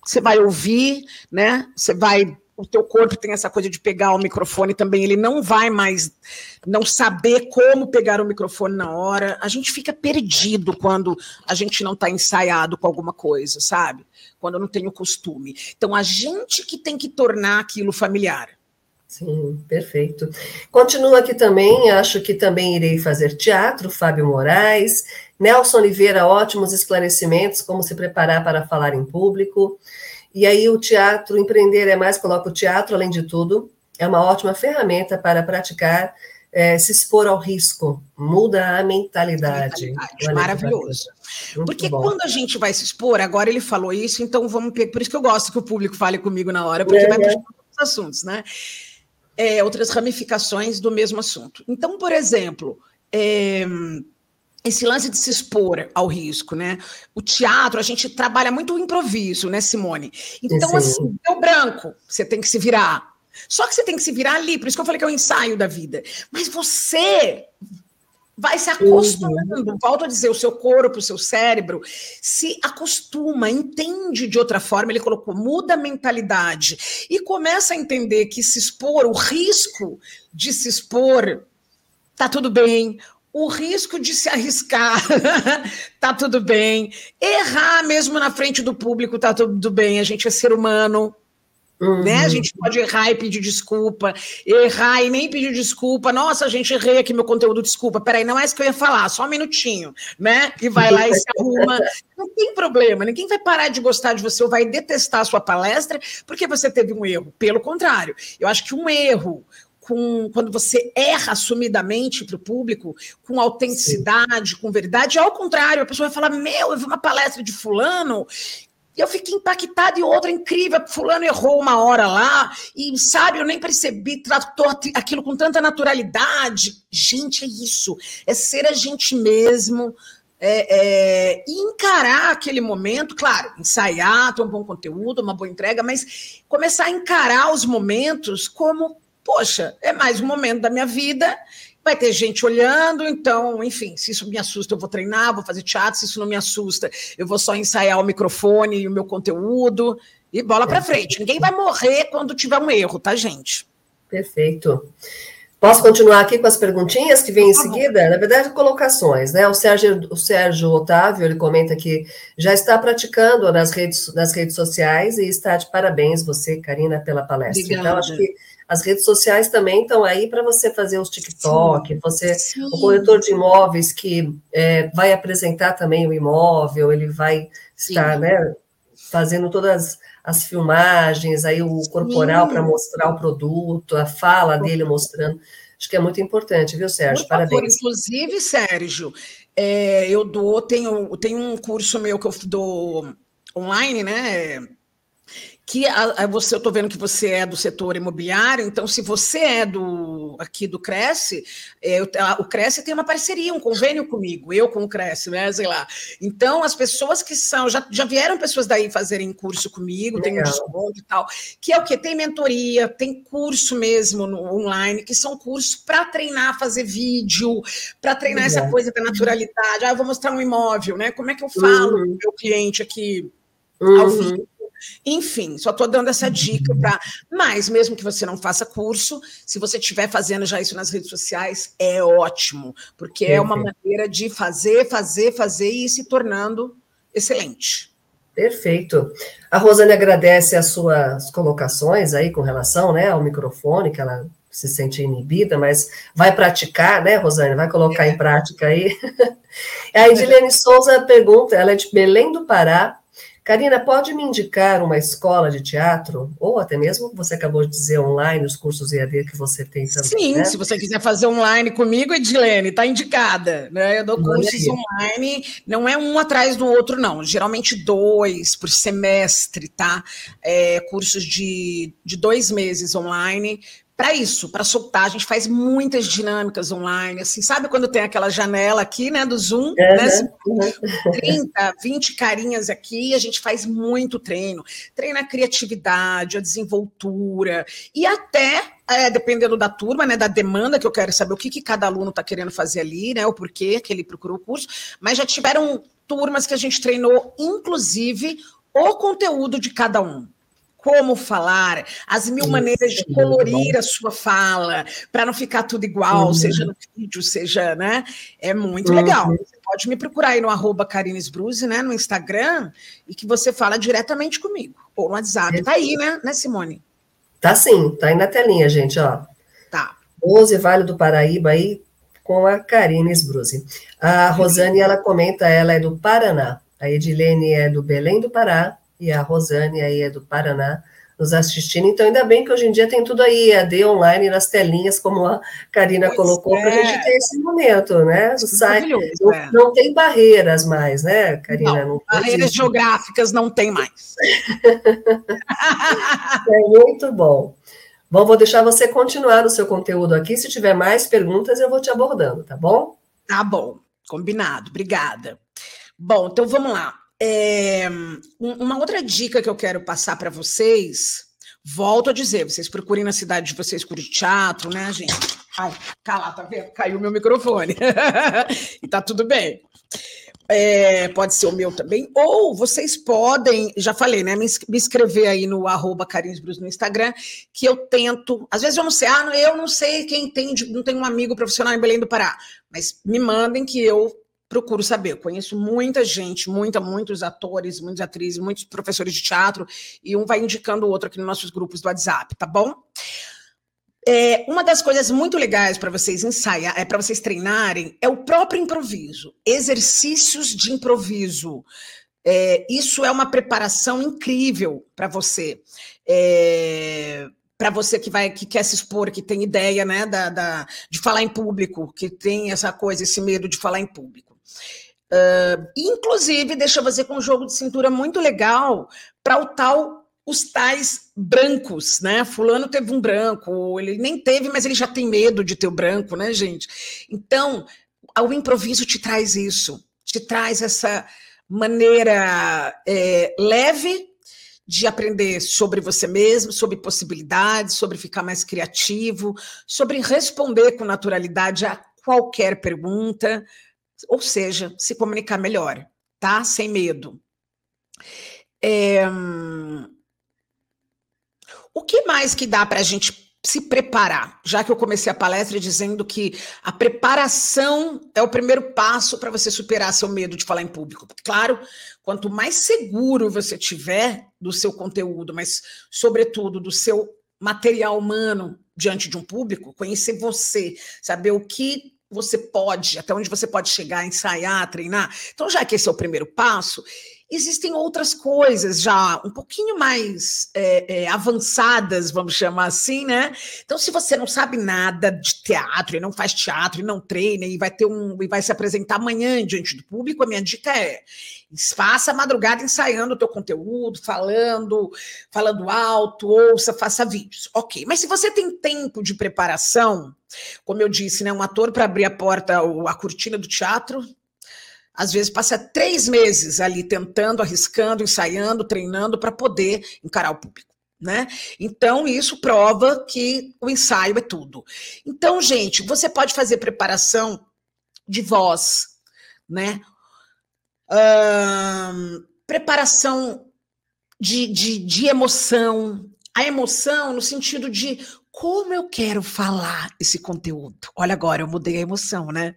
você vai ouvir, né? Você vai o teu corpo tem essa coisa de pegar o microfone também, ele não vai mais não saber como pegar o microfone na hora. A gente fica perdido quando a gente não está ensaiado com alguma coisa, sabe? Quando não tem o costume. Então, a gente que tem que tornar aquilo familiar. Sim, perfeito. Continuo aqui também, acho que também irei fazer teatro, Fábio Moraes. Nelson Oliveira, ótimos esclarecimentos, como se preparar para falar em público. E aí o teatro, empreender é mais, coloca o teatro, além de tudo, é uma ótima ferramenta para praticar, é, se expor ao risco, muda a mentalidade. mentalidade maravilhoso. Porque bom. quando a gente vai se expor, agora ele falou isso, então vamos, por isso que eu gosto que o público fale comigo na hora, porque é, vai puxar os assuntos, né? É, outras ramificações do mesmo assunto. Então, por exemplo, é, esse lance de se expor ao risco, né? O teatro, a gente trabalha muito o improviso, né, Simone? Então, Sim. assim, deu branco, você tem que se virar. Só que você tem que se virar ali, por isso que eu falei que é o um ensaio da vida. Mas você vai se acostumando. Uhum. Volto a dizer, o seu corpo, o seu cérebro se acostuma, entende de outra forma. Ele colocou, muda a mentalidade e começa a entender que se expor, o risco de se expor, tá tudo bem. O risco de se arriscar, <laughs> tá tudo bem. Errar mesmo na frente do público, tá tudo bem. A gente é ser humano, Uhum. Né? A gente pode errar e pedir desculpa, errar e nem pedir desculpa. Nossa, a gente errei aqui meu conteúdo, desculpa. Peraí, não é isso que eu ia falar, só um minutinho, né? E vai lá e se arruma. <laughs> Não tem problema, ninguém vai parar de gostar de você ou vai detestar a sua palestra porque você teve um erro. Pelo contrário, eu acho que um erro, com, quando você erra assumidamente para o público, com autenticidade, Sim. com verdade, ao contrário, a pessoa vai falar: Meu, eu vi uma palestra de Fulano e eu fiquei impactada e outra incrível. Fulano errou uma hora lá e, sabe, eu nem percebi, tratou aquilo com tanta naturalidade. Gente, é isso. É ser a gente mesmo. É, é, encarar aquele momento, claro, ensaiar, ter um bom conteúdo, uma boa entrega, mas começar a encarar os momentos como, poxa, é mais um momento da minha vida Vai ter gente olhando, então, enfim, se isso me assusta, eu vou treinar, vou fazer teatro, se isso não me assusta, eu vou só ensaiar o microfone e o meu conteúdo e bola para frente. Ninguém vai morrer quando tiver um erro, tá, gente? Perfeito. Posso continuar aqui com as perguntinhas que vêm em seguida? Na verdade, colocações, né? O Sérgio, o Sérgio Otávio, ele comenta que já está praticando nas redes, nas redes sociais e está de parabéns você, Karina, pela palestra. Obrigada. Então, acho que as redes sociais também estão aí para você fazer os TikTok, sim, você, sim. o corretor de imóveis que é, vai apresentar também o imóvel, ele vai estar, sim. né, fazendo todas as filmagens, aí o corporal para mostrar o produto, a fala dele mostrando. Acho que é muito importante, viu, Sérgio? Por Parabéns. inclusive, Sérgio, é, eu dou, tenho, tenho um curso meu que eu dou online, né? Que a, a você, eu estou vendo que você é do setor imobiliário, então se você é do aqui do Cresce, é, a, o Cresce tem uma parceria, um convênio comigo, eu com o Cresce, né? Sei lá. Então, as pessoas que são, já, já vieram pessoas daí fazerem curso comigo, Legal. tem um desconto e tal, que é o que? Tem mentoria, tem curso mesmo no online, que são cursos para treinar, fazer vídeo, para treinar Legal. essa coisa da naturalidade. Ah, eu vou mostrar um imóvel, né? Como é que eu falo uhum. meu cliente aqui uhum. ao vivo? Enfim, só estou dando essa dica para. Mas, mesmo que você não faça curso, se você estiver fazendo já isso nas redes sociais, é ótimo, porque é uma maneira de fazer, fazer, fazer e ir se tornando excelente. Perfeito. A Rosane agradece as suas colocações aí com relação né, ao microfone, que ela se sente inibida, mas vai praticar, né, Rosane? Vai colocar é. em prática aí. <laughs> a Edilene Souza pergunta, ela é de Belém do Pará, Karina, pode me indicar uma escola de teatro? Ou até mesmo, você acabou de dizer online, os cursos EAD que você tem também. Sim, né? se você quiser fazer online comigo, Edilene, está indicada. Né? Eu dou cursos online, não é um atrás do outro, não. Geralmente dois por semestre, tá? É, cursos de, de dois meses online para isso, para soltar. A gente faz muitas dinâmicas online, assim, sabe quando tem aquela janela aqui, né, do Zoom, uhum, né? Uhum. 30, 20 carinhas aqui, a gente faz muito treino. Treina a criatividade, a desenvoltura e até é, dependendo da turma, né, da demanda, que eu quero saber o que, que cada aluno está querendo fazer ali, né, o porquê que ele procurou o curso, mas já tiveram turmas que a gente treinou, inclusive, o conteúdo de cada um como falar, as mil maneiras de colorir a sua fala, para não ficar tudo igual, uhum. seja no vídeo, seja, né? É muito uhum. legal. Você pode me procurar aí no arroba Bruce, né, no Instagram, e que você fala diretamente comigo, ou no WhatsApp. Tá aí, né, né, Simone? Tá sim, tá aí na telinha, gente, ó. Tá. 12 Vale do Paraíba aí com a Karine Bruce. A Rosane, ela comenta, ela é do Paraná. A Edilene é do Belém do Pará e a Rosane aí é do Paraná nos assistindo. Então, ainda bem que hoje em dia tem tudo aí, AD online nas telinhas, como a Karina pois colocou, é. para a gente ter esse momento, né? O site não, é. não, tem barreiras mais, né, Karina? Não, não barreiras geográficas não tem mais. <laughs> é muito bom. Bom, vou deixar você continuar o seu conteúdo aqui. Se tiver mais perguntas, eu vou te abordando, tá bom? Tá bom, combinado. Obrigada. Bom, então vamos lá. É, uma outra dica que eu quero passar para vocês, volto a dizer, vocês procurem na cidade de vocês curtir teatro, né, gente? Ai, cala, tá vendo? Caiu meu microfone. <laughs> e tá tudo bem. É, pode ser o meu também, ou vocês podem, já falei, né? Me, me inscrever aí no arroba no Instagram, que eu tento. Às vezes eu não sei, ah, eu não sei quem tem, não tem um amigo profissional em Belém do Pará, mas me mandem que eu procuro saber. Eu conheço muita gente, muita, muitos atores, muitas atrizes, muitos professores de teatro, e um vai indicando o outro aqui nos nossos grupos do WhatsApp, tá bom? É, uma das coisas muito legais para vocês ensaiar, é para vocês treinarem, é o próprio improviso, exercícios de improviso. É, isso é uma preparação incrível para você. É, para você que vai que quer se expor, que tem ideia né, da, da, de falar em público, que tem essa coisa, esse medo de falar em público. Uh, inclusive, deixa eu fazer com um jogo de cintura muito legal para o tal os tais brancos, né? Fulano teve um branco, ele nem teve, mas ele já tem medo de ter o branco, né, gente? Então, o improviso te traz isso, te traz essa maneira é, leve de aprender sobre você mesmo, sobre possibilidades, sobre ficar mais criativo, sobre responder com naturalidade a qualquer pergunta, ou seja, se comunicar melhor, tá? Sem medo. É... O que mais que dá para a gente se preparar? Já que eu comecei a palestra dizendo que a preparação é o primeiro passo para você superar seu medo de falar em público. Claro, quanto mais seguro você tiver do seu conteúdo, mas sobretudo do seu material humano diante de um público, conhecer você, saber o que você pode, até onde você pode chegar, ensaiar, treinar. Então, já que esse é o primeiro passo, existem outras coisas já um pouquinho mais é, é, avançadas, vamos chamar assim, né? Então, se você não sabe nada de teatro e não faz teatro e não treina e vai ter um e vai se apresentar amanhã diante do público, a minha dica é faça a madrugada ensaiando o teu conteúdo, falando, falando alto, ouça, faça vídeos. Ok, mas se você tem tempo de preparação, como eu disse, né, um ator para abrir a porta, a cortina do teatro, às vezes passa três meses ali tentando, arriscando, ensaiando, treinando para poder encarar o público. Né? Então, isso prova que o ensaio é tudo. Então, gente, você pode fazer preparação de voz, né? preparação de, de, de emoção, a emoção no sentido de como eu quero falar esse conteúdo. Olha agora, eu mudei a emoção, né?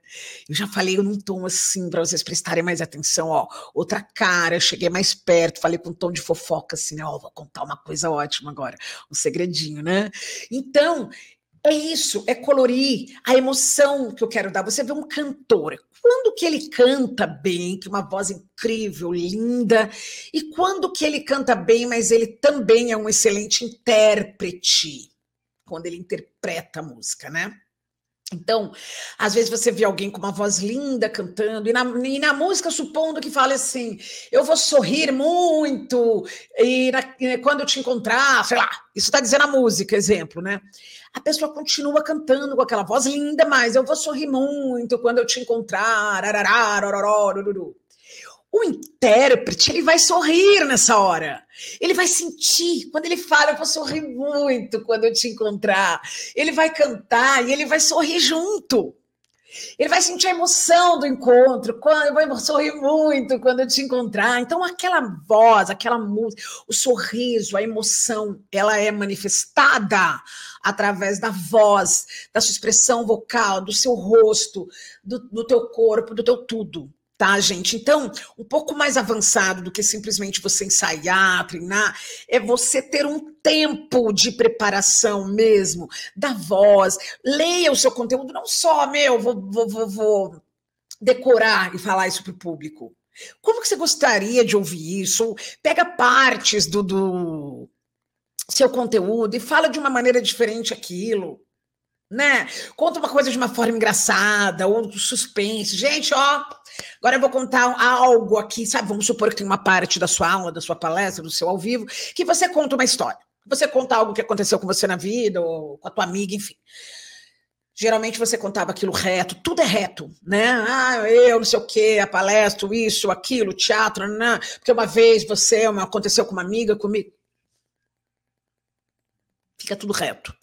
Eu já falei num tom assim para vocês prestarem mais atenção, ó. Outra cara, cheguei mais perto, falei com um tom de fofoca assim, né? Ó, vou contar uma coisa ótima agora, um segredinho, né? Então, é isso, é colorir a emoção que eu quero dar. Você vê um cantor, quando que ele canta bem, que uma voz incrível, linda, e quando que ele canta bem, mas ele também é um excelente intérprete, quando ele interpreta a música, né? Então, às vezes você vê alguém com uma voz linda cantando, e na, e na música, supondo que fale assim: eu vou sorrir muito, e, na, quando eu te encontrar, sei lá, isso está dizendo a música, exemplo, né? A pessoa continua cantando com aquela voz linda, mas eu vou sorrir muito quando eu te encontrar, arará, rororó, o intérprete, ele vai sorrir nessa hora. Ele vai sentir. Quando ele fala, eu vou sorrir muito quando eu te encontrar. Ele vai cantar e ele vai sorrir junto. Ele vai sentir a emoção do encontro, quando eu vou sorrir muito quando eu te encontrar. Então, aquela voz, aquela música, o sorriso, a emoção, ela é manifestada através da voz, da sua expressão vocal, do seu rosto, do, do teu corpo, do teu tudo tá, gente? Então, um pouco mais avançado do que simplesmente você ensaiar, treinar, é você ter um tempo de preparação mesmo da voz. Leia o seu conteúdo, não só, meu, vou, vou, vou, vou decorar e falar isso para o público. Como que você gostaria de ouvir isso? Pega partes do, do seu conteúdo e fala de uma maneira diferente aquilo né? Conta uma coisa de uma forma engraçada ou suspense. Gente, ó, Agora eu vou contar algo aqui, sabe? Vamos supor que tem uma parte da sua aula, da sua palestra, do seu ao vivo, que você conta uma história. Você conta algo que aconteceu com você na vida, ou com a tua amiga, enfim. Geralmente você contava aquilo reto, tudo é reto, né? Ah, eu não sei o quê, a palestra, isso, aquilo, teatro, porque uma vez você, aconteceu com uma amiga, comigo. Fica tudo reto.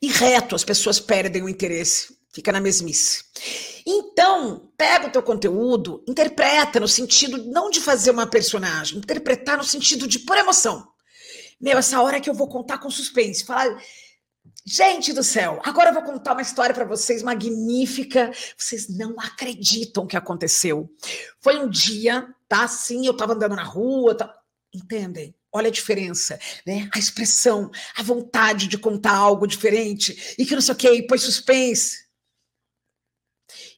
E reto, as pessoas perdem o interesse Fica na mesmice. Então, pega o teu conteúdo, interpreta no sentido não de fazer uma personagem, interpretar no sentido de pôr emoção. Meu, essa hora que eu vou contar com suspense, falar, gente do céu, agora eu vou contar uma história para vocês magnífica. Vocês não acreditam que aconteceu. Foi um dia, tá? Sim, eu tava andando na rua, tá... entendem? Olha a diferença, né? A expressão, a vontade de contar algo diferente e que não sei o que, e põe suspense.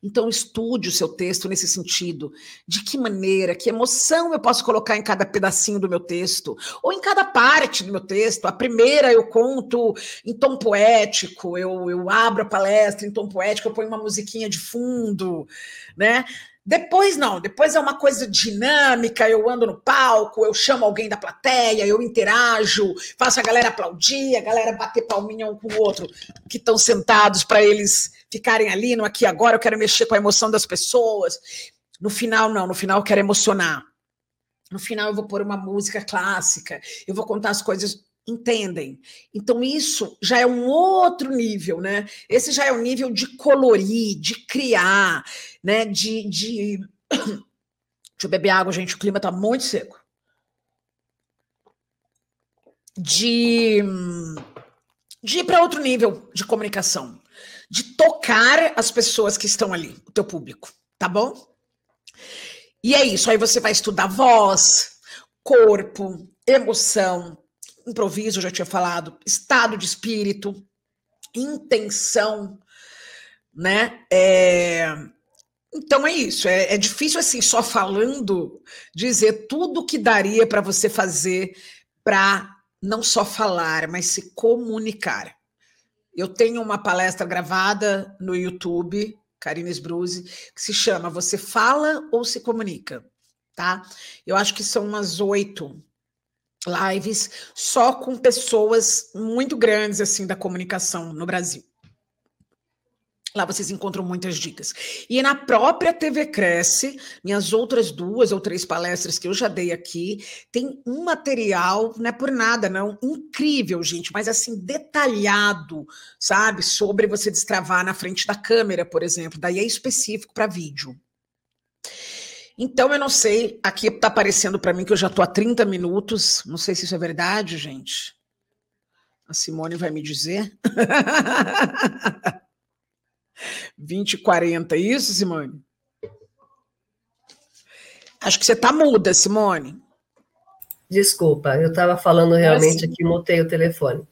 Então, estude o seu texto nesse sentido. De que maneira, que emoção eu posso colocar em cada pedacinho do meu texto, ou em cada parte do meu texto. A primeira eu conto em tom poético, eu, eu abro a palestra em tom poético, eu ponho uma musiquinha de fundo, né? Depois não, depois é uma coisa dinâmica, eu ando no palco, eu chamo alguém da plateia, eu interajo, faço a galera aplaudir, a galera bater palminha um com o outro, que estão sentados para eles ficarem ali no aqui agora, eu quero mexer com a emoção das pessoas. No final, não, no final eu quero emocionar. No final eu vou pôr uma música clássica, eu vou contar as coisas, entendem? Então isso já é um outro nível, né? Esse já é o um nível de colorir, de criar, né? De, de... <coughs> Deixa eu beber água, gente, o clima tá muito seco. De, de ir para outro nível de comunicação de tocar as pessoas que estão ali, o teu público, tá bom? E é isso, aí você vai estudar voz, corpo, emoção, improviso, já tinha falado, estado de espírito, intenção, né? É... Então é isso, é, é, difícil assim, só falando, dizer tudo que daria para você fazer para não só falar, mas se comunicar. Eu tenho uma palestra gravada no YouTube, Karine Sbruzzi, que se chama Você Fala ou Se Comunica? Tá? Eu acho que são umas oito lives só com pessoas muito grandes assim da comunicação no Brasil. Lá vocês encontram muitas dicas. E na própria TV Cresce, minhas outras duas ou três palestras que eu já dei aqui, tem um material, não é por nada, não, incrível, gente, mas assim, detalhado, sabe? Sobre você destravar na frente da câmera, por exemplo. Daí é específico para vídeo. Então, eu não sei, aqui está aparecendo para mim que eu já estou há 30 minutos, não sei se isso é verdade, gente. A Simone vai me dizer. <laughs> 20 e 40, isso, Simone? Acho que você está muda, Simone. Desculpa, eu estava falando realmente aqui, mutei o telefone.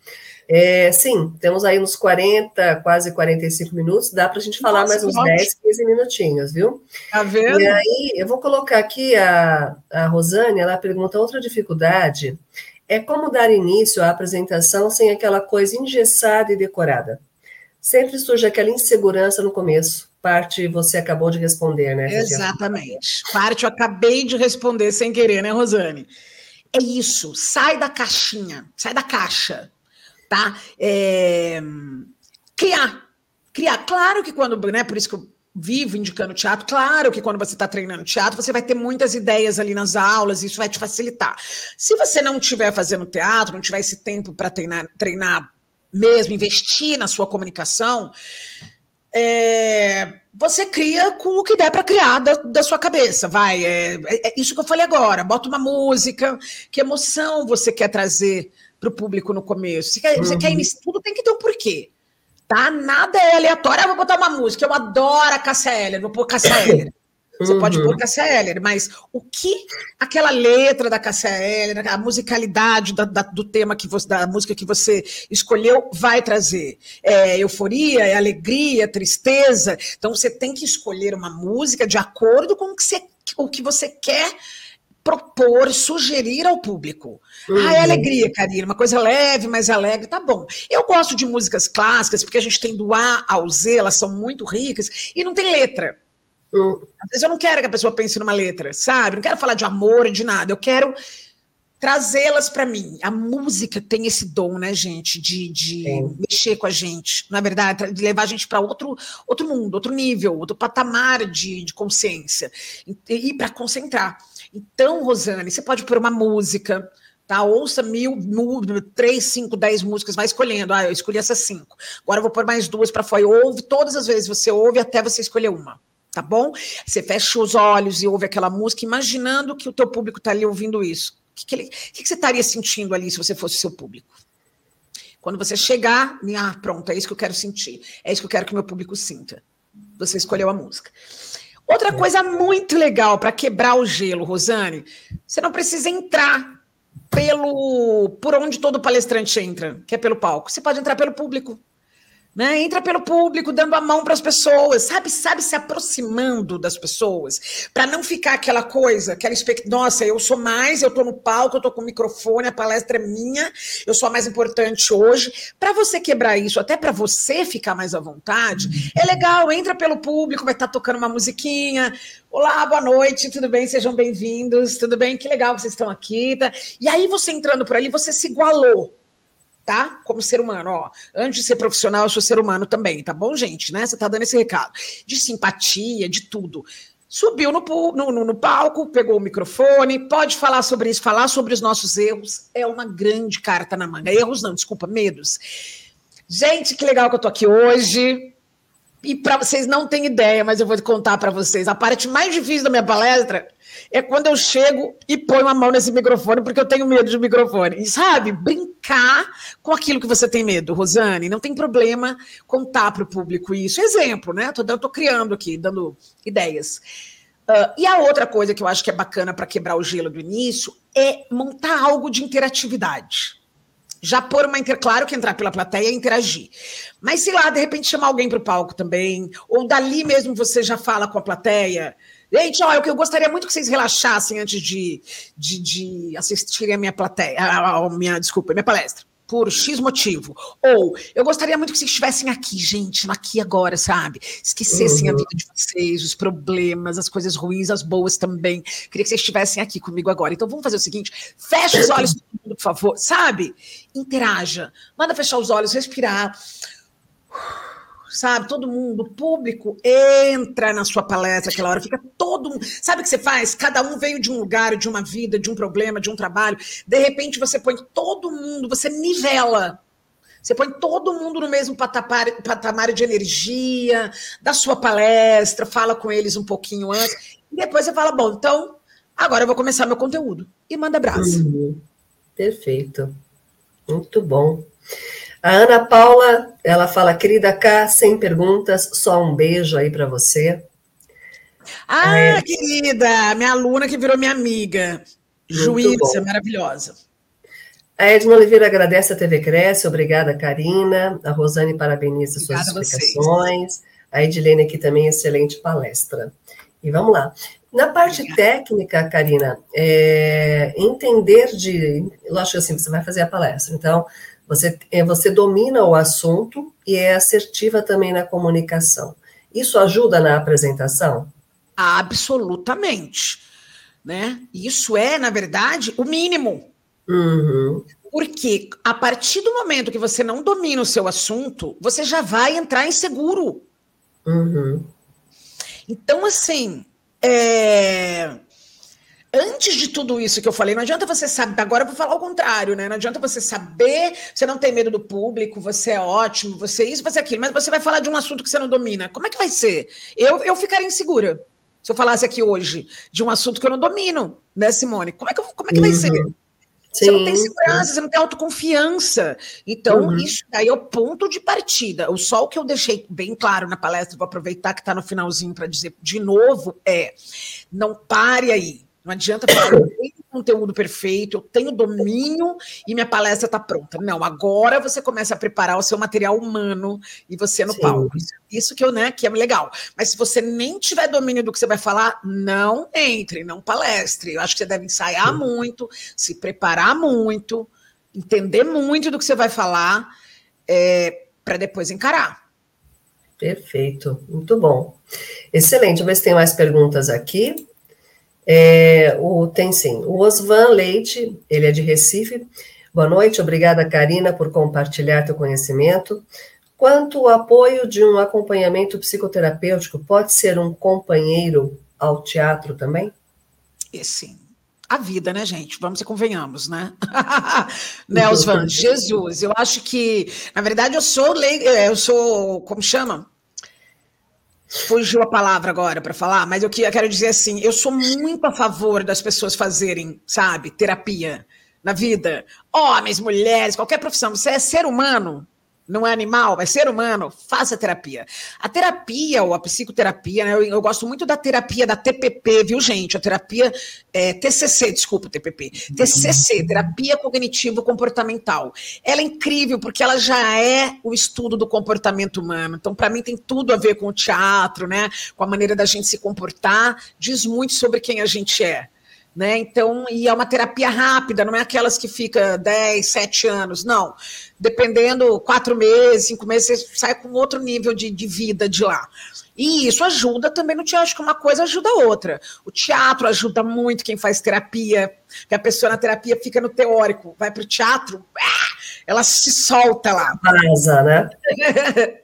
É, sim, temos aí uns 40, quase 45 minutos, dá para a gente falar Nossa, mais uns 10, 15 minutinhos, viu? Tá vendo? E aí, eu vou colocar aqui a, a Rosane, ela pergunta outra dificuldade, é como dar início à apresentação sem aquela coisa engessada e decorada. Sempre surge aquela insegurança no começo, parte você acabou de responder, né? Exatamente. Parte eu acabei de responder sem querer, né, Rosane? É isso, sai da caixinha, sai da caixa tá? É, criar, criar. Claro que quando, né? Por isso que eu vivo indicando teatro. Claro que quando você está treinando teatro, você vai ter muitas ideias ali nas aulas, isso vai te facilitar. Se você não estiver fazendo teatro, não tiver esse tempo para treinar, treinar mesmo, investir na sua comunicação, é, você cria com o que der para criar da, da, sua cabeça. Vai, é, é, é, isso que eu falei agora. Bota uma música, que emoção você quer trazer para o público no começo. Você quer, uhum. você quer iniciar, tudo tem que ter um porquê. Tá? Nada é aleatório. Ah, vou botar uma música. Eu adoro a Cássia Eller, vou pôr Cássia <coughs> Eller. Você uhum. pode pôr Cássia Eller, mas o que aquela letra da Cássia Eller, a musicalidade da, da, do tema que você, da música que você escolheu vai trazer? É euforia, é alegria, tristeza. Então você tem que escolher uma música de acordo com o que você, o que você quer propor, sugerir ao público. Uhum. Ah, é alegria, Karina, uma coisa leve, mas alegre, tá bom. Eu gosto de músicas clássicas, porque a gente tem do A ao Z, elas são muito ricas, e não tem letra. Uhum. Às vezes eu não quero que a pessoa pense numa letra, sabe? Não quero falar de amor, de nada. Eu quero trazê-las para mim. A música tem esse dom, né, gente, de, de mexer com a gente, na é verdade, de levar a gente para outro, outro mundo, outro nível, outro patamar de, de consciência e, e para concentrar. Então, Rosane, você pode pôr uma música, tá? Ouça mil, mil, três, cinco, dez músicas, vai escolhendo. Ah, eu escolhi essas cinco. Agora eu vou pôr mais duas para fora. Ouve todas as vezes, você ouve até você escolher uma. Tá bom? Você fecha os olhos e ouve aquela música, imaginando que o teu público está ali ouvindo isso. O que, que, ele, que, que você estaria sentindo ali se você fosse o seu público? Quando você chegar, ah, pronto, é isso que eu quero sentir. É isso que eu quero que meu público sinta. Você escolheu a música. Outra coisa muito legal para quebrar o gelo, Rosane, você não precisa entrar pelo por onde todo palestrante entra, que é pelo palco. Você pode entrar pelo público. Né? Entra pelo público, dando a mão para as pessoas, sabe, sabe, se aproximando das pessoas, para não ficar aquela coisa, aquela expectativa, nossa, eu sou mais, eu estou no palco, eu estou com o microfone, a palestra é minha, eu sou a mais importante hoje. Para você quebrar isso, até para você ficar mais à vontade, é legal, entra pelo público, vai estar tá tocando uma musiquinha. Olá, boa noite, tudo bem? Sejam bem-vindos, tudo bem? Que legal que vocês estão aqui. Tá? E aí, você entrando por ali, você se igualou tá? Como ser humano, ó. Antes de ser profissional, eu sou ser humano também, tá bom, gente? Né? Você tá dando esse recado. De simpatia, de tudo. Subiu no, no, no, palco, pegou o microfone, pode falar sobre isso, falar sobre os nossos erros. É uma grande carta na manga. Erros não, desculpa, medos. Gente, que legal que eu tô aqui hoje. E para vocês não têm ideia, mas eu vou contar para vocês. A parte mais difícil da minha palestra é quando eu chego e ponho a mão nesse microfone, porque eu tenho medo de microfone. E sabe, brincar com aquilo que você tem medo, Rosane, não tem problema contar para o público isso. Exemplo, né? Tô, tô criando aqui, dando ideias. Uh, e a outra coisa que eu acho que é bacana para quebrar o gelo do início é montar algo de interatividade. Já pôr uma inter... Claro que entrar pela plateia e interagir. Mas, sei lá, de repente chamar alguém para o palco também. Ou dali mesmo você já fala com a plateia. Gente, olha, eu gostaria muito que vocês relaxassem antes de, de, de assistirem a minha plateia, a, a minha, desculpa, a minha palestra por X motivo. Ou eu gostaria muito que vocês estivessem aqui, gente, aqui agora, sabe? Esquecessem uhum. a vida de vocês, os problemas, as coisas ruins, as boas também. Queria que vocês estivessem aqui comigo agora. Então vamos fazer o seguinte: fecha os olhos, por favor, sabe? Interaja. Manda fechar os olhos, respirar sabe? Todo mundo, público, entra na sua palestra aquela hora, fica todo mundo. Sabe o que você faz? Cada um veio de um lugar, de uma vida, de um problema, de um trabalho. De repente você põe todo mundo, você nivela. Você põe todo mundo no mesmo patamar, patamar de energia, da sua palestra, fala com eles um pouquinho antes, e depois você fala: bom, então agora eu vou começar meu conteúdo. E manda abraço. Uhum. Perfeito. Muito bom. A Ana Paula, ela fala, querida Cá, sem perguntas, só um beijo aí para você. Ah, é. querida, minha aluna que virou minha amiga. Juíza, maravilhosa. A Edna Oliveira agradece a TV Cresce, obrigada, Karina. A Rosane parabeniza suas explicações. A, a Edilene aqui também, excelente palestra. E vamos lá. Na parte obrigada. técnica, Karina, é, entender de. Lógico assim, você vai fazer a palestra, então você, é, você domina o assunto e é assertiva também na comunicação. Isso ajuda na apresentação? Absolutamente. Né? Isso é, na verdade, o mínimo. Uhum. Porque a partir do momento que você não domina o seu assunto, você já vai entrar inseguro. Uhum. Então, assim, é... antes de tudo isso que eu falei, não adianta você saber. Agora eu vou falar o contrário, né? Não adianta você saber, você não tem medo do público, você é ótimo, você é isso, você é aquilo, mas você vai falar de um assunto que você não domina. Como é que vai ser? Eu, eu ficaria insegura. Se eu falasse aqui hoje de um assunto que eu não domino, né, Simone? Como é que, como é que vai uhum. ser? Sim, você não tem segurança, você não tem autoconfiança. Então, uhum. isso aí é o ponto de partida. O só o que eu deixei bem claro na palestra, vou aproveitar que está no finalzinho para dizer de novo, é não pare aí. Não adianta falar, eu tenho conteúdo perfeito, eu tenho domínio e minha palestra está pronta. Não, agora você começa a preparar o seu material humano e você no Sim. palco. Isso que eu, né, que é legal. Mas se você nem tiver domínio do que você vai falar, não entre, não palestre. Eu acho que você deve ensaiar Sim. muito, se preparar muito, entender muito do que você vai falar, é, para depois encarar. Perfeito, muito bom. Excelente. Vamos ver se tem mais perguntas aqui. É, o, tem sim. O Osvan Leite, ele é de Recife. Boa noite, obrigada, Karina, por compartilhar teu conhecimento. Quanto o apoio de um acompanhamento psicoterapêutico pode ser um companheiro ao teatro também? E sim. A vida, né, gente? Vamos e convenhamos, né? <laughs> Nelsvan, Jesus, eu acho que, na verdade, eu sou, é, eu sou, como chama? Fugiu a palavra agora para falar, mas eu quero dizer assim, eu sou muito a favor das pessoas fazerem, sabe, terapia na vida. Homens, mulheres, qualquer profissão, você é ser humano, não é animal, é ser humano, faça terapia. A terapia ou a psicoterapia, né, eu, eu, gosto muito da terapia da TPP, viu, gente? A terapia é, TCC, desculpa, TPP. TCC, terapia cognitivo comportamental. Ela é incrível porque ela já é o estudo do comportamento humano. Então, para mim tem tudo a ver com o teatro, né? Com a maneira da gente se comportar, diz muito sobre quem a gente é. Né? Então, e é uma terapia rápida, não é aquelas que fica 10, 7 anos, não. Dependendo, quatro meses, cinco meses, você sai com outro nível de, de vida de lá. E isso ajuda também no teatro, acho que uma coisa ajuda a outra. O teatro ajuda muito quem faz terapia, que a pessoa na terapia fica no teórico, vai para o teatro, ela se solta lá. Vaza, né? <laughs>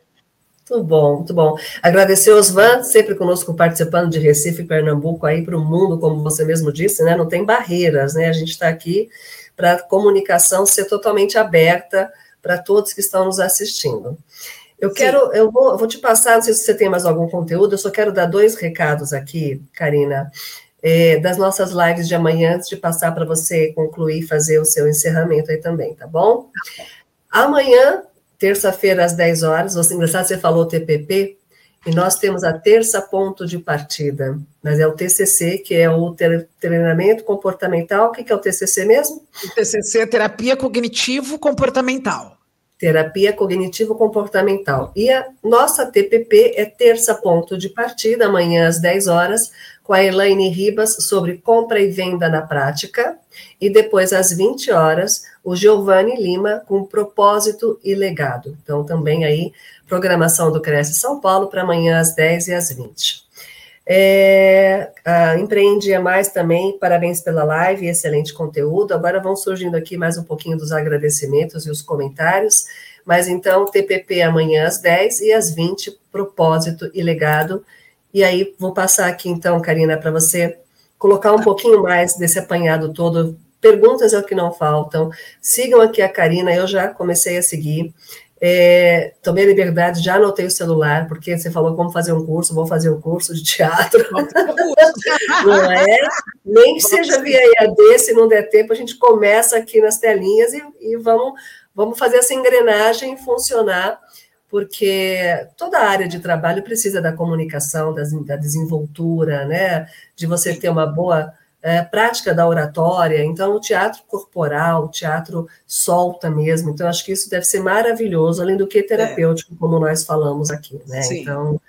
Muito bom, muito bom. Agradecer Osvan, sempre conosco participando de Recife, Pernambuco, aí para o mundo, como você mesmo disse, né? Não tem barreiras, né? A gente está aqui para a comunicação ser totalmente aberta para todos que estão nos assistindo. Eu Sim. quero, eu vou, eu vou, te passar, não sei se você tem mais algum conteúdo, eu só quero dar dois recados aqui, Karina, é, das nossas lives de amanhã, antes de passar para você concluir, fazer o seu encerramento aí também, tá bom? Tá Amanhã terça-feira às 10 horas. Você, engraçado, você falou TPP, e nós temos a terça ponto de partida, mas é o TCC, que é o treinamento comportamental. O que é o TCC mesmo? O TCC é terapia cognitivo comportamental. Terapia cognitivo comportamental. E a nossa TPP é terça ponto de partida, amanhã às 10 horas, com a Elaine Ribas sobre compra e venda na prática. E depois, às 20 horas, o Giovanni Lima com propósito e legado. Então, também aí, programação do Cresce São Paulo para amanhã às 10 e às 20. É, Empreende a Mais também, parabéns pela live, excelente conteúdo. Agora vão surgindo aqui mais um pouquinho dos agradecimentos e os comentários. Mas então, TPP amanhã às 10 e às 20, propósito e legado. E aí, vou passar aqui então, Karina, para você colocar um pouquinho mais desse apanhado todo Perguntas é o que não faltam. Sigam aqui a Karina, eu já comecei a seguir. É, tomei a liberdade, já anotei o celular, porque você falou como fazer um curso, vou fazer um curso de teatro. <laughs> não é? Nem que seja via EAD, se não der tempo, a gente começa aqui nas telinhas e, e vamos, vamos fazer essa engrenagem funcionar, porque toda área de trabalho precisa da comunicação, da, da desenvoltura, né? De você ter uma boa é, prática da oratória, então o teatro corporal, o teatro solta mesmo, então acho que isso deve ser maravilhoso, além do que terapêutico, é. como nós falamos aqui, né? Sim. Então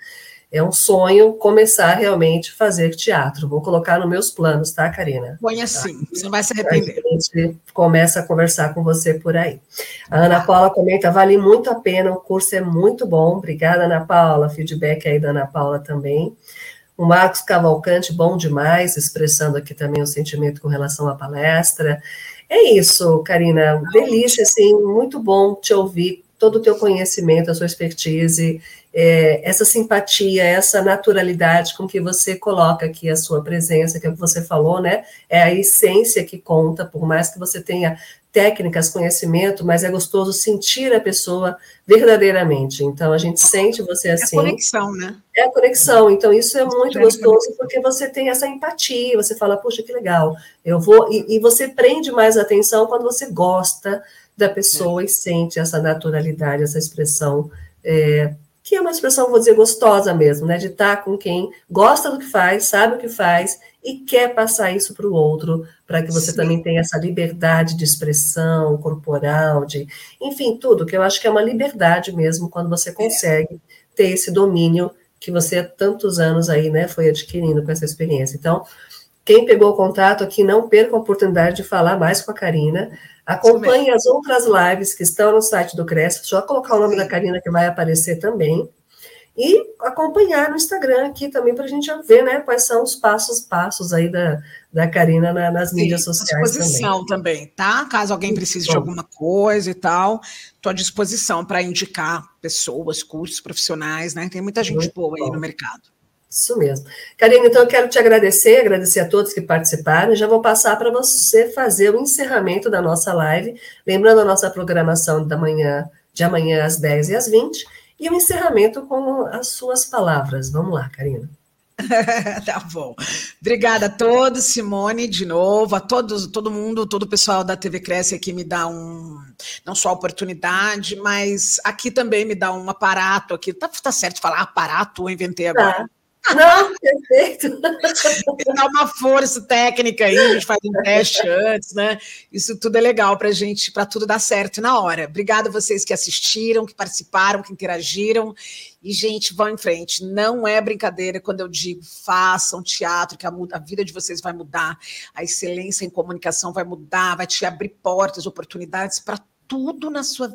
é um sonho começar realmente a fazer teatro. Vou colocar nos meus planos, tá, Karina? Põe assim, tá? você não vai se arrepender. A gente começa a conversar com você por aí. A Ana Paula comenta, vale muito a pena, o curso é muito bom. Obrigada, Ana Paula. Feedback aí da Ana Paula também. O Marcos Cavalcante, bom demais, expressando aqui também o sentimento com relação à palestra. É isso, Karina, delícia, assim, muito bom te ouvir, todo o teu conhecimento, a sua expertise, é, essa simpatia, essa naturalidade com que você coloca aqui a sua presença, que é o que você falou, né? É a essência que conta, por mais que você tenha técnicas, conhecimento, mas é gostoso sentir a pessoa verdadeiramente. Então, a gente sente você assim. É a conexão, né? É a conexão. Então, isso é muito é gostoso porque você tem essa empatia, você fala, puxa, que legal, eu vou. E, e você prende mais atenção quando você gosta da pessoa é. e sente essa naturalidade, essa expressão. É, que é uma expressão, vou dizer, gostosa mesmo, né? De estar com quem gosta do que faz, sabe o que faz e quer passar isso para o outro, para que você Sim. também tenha essa liberdade de expressão corporal, de, enfim, tudo, que eu acho que é uma liberdade mesmo quando você consegue ter esse domínio que você há tantos anos aí, né, foi adquirindo com essa experiência. Então, quem pegou o contato aqui, não perca a oportunidade de falar mais com a Karina. Acompanhe as outras lives que estão no site do Cresce. Só colocar o nome Sim. da Karina que vai aparecer também e acompanhar no Instagram aqui também para a gente ver né, quais são os passos passos aí da, da Karina na, nas Sim, mídias sociais. À disposição também. também, tá? Caso alguém precise de alguma coisa e tal, estou à disposição para indicar pessoas, cursos profissionais, né? Tem muita gente Muito boa bom. aí no mercado. Isso mesmo. Karina, então eu quero te agradecer, agradecer a todos que participaram, já vou passar para você fazer o encerramento da nossa live, lembrando a nossa programação da manhã, de amanhã às 10 e às 20 e o encerramento com as suas palavras. Vamos lá, Karina. <laughs> tá bom. Obrigada a todos, Simone, de novo, a todos, todo mundo, todo o pessoal da TV Cresce aqui me dá um, não só oportunidade, mas aqui também me dá um aparato aqui. Tá, tá certo falar aparato, eu inventei agora. Tá. Não, <laughs> perfeito. Dá uma força técnica aí, a gente faz um teste antes, né? Isso tudo é legal para gente, para tudo dar certo na hora. Obrigada a vocês que assistiram, que participaram, que interagiram. E, gente, vão em frente. Não é brincadeira quando eu digo façam teatro, que a, a vida de vocês vai mudar, a excelência em comunicação vai mudar, vai te abrir portas, oportunidades para tudo na sua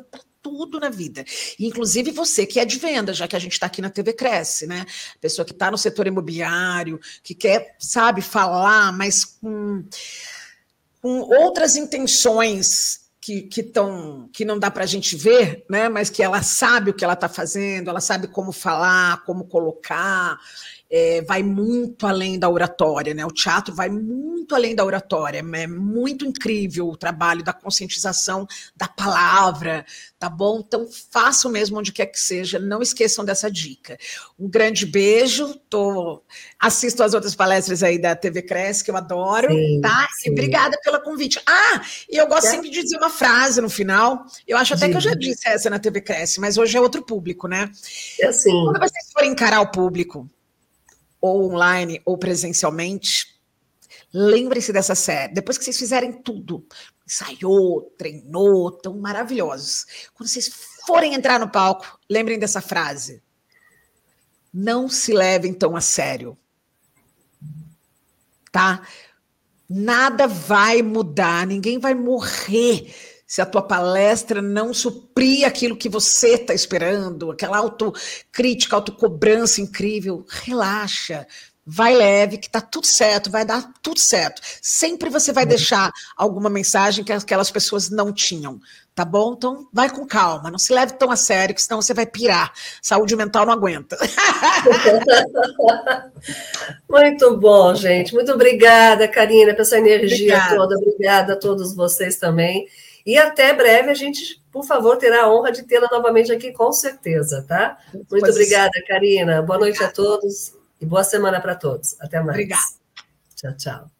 tudo na vida. Inclusive você que é de venda, já que a gente está aqui na TV Cresce, né? Pessoa que está no setor imobiliário, que quer, sabe, falar, mas com, com outras intenções que, que, tão, que não dá para a gente ver, né? mas que ela sabe o que ela está fazendo, ela sabe como falar, como colocar é, vai muito além da oratória, né? O teatro vai muito além da oratória, é muito incrível o trabalho da conscientização da palavra, tá bom? Então façam mesmo onde quer que seja, não esqueçam dessa dica. Um grande beijo, tô assisto as outras palestras aí da TV Cresce que eu adoro, sim, tá? Sim. E obrigada pelo convite. Ah, e eu gosto é. sempre de dizer uma frase no final. Eu acho até que eu já disse essa na TV Cresce, mas hoje é outro público, né? É assim. Quando vocês forem encarar o público, ou online ou presencialmente, lembrem-se dessa série. Depois que vocês fizerem tudo, ensaiou, treinou, tão maravilhosos. Quando vocês forem entrar no palco, lembrem dessa frase. Não se levem tão a sério. Tá? Nada vai mudar, ninguém vai morrer se a tua palestra não suprir aquilo que você está esperando, aquela autocrítica, autocobrança incrível, relaxa, vai leve, que tá tudo certo, vai dar tudo certo. Sempre você vai deixar alguma mensagem que aquelas pessoas não tinham, tá bom? Então vai com calma, não se leve tão a sério, que senão você vai pirar. Saúde mental não aguenta. <laughs> Muito bom, gente. Muito obrigada, Karina, por essa energia obrigada. toda. Obrigada a todos vocês também. E até breve a gente, por favor, terá a honra de tê-la novamente aqui, com certeza, tá? Muito obrigada, Karina. Boa noite a todos e boa semana para todos. Até mais. Obrigada. Tchau, tchau.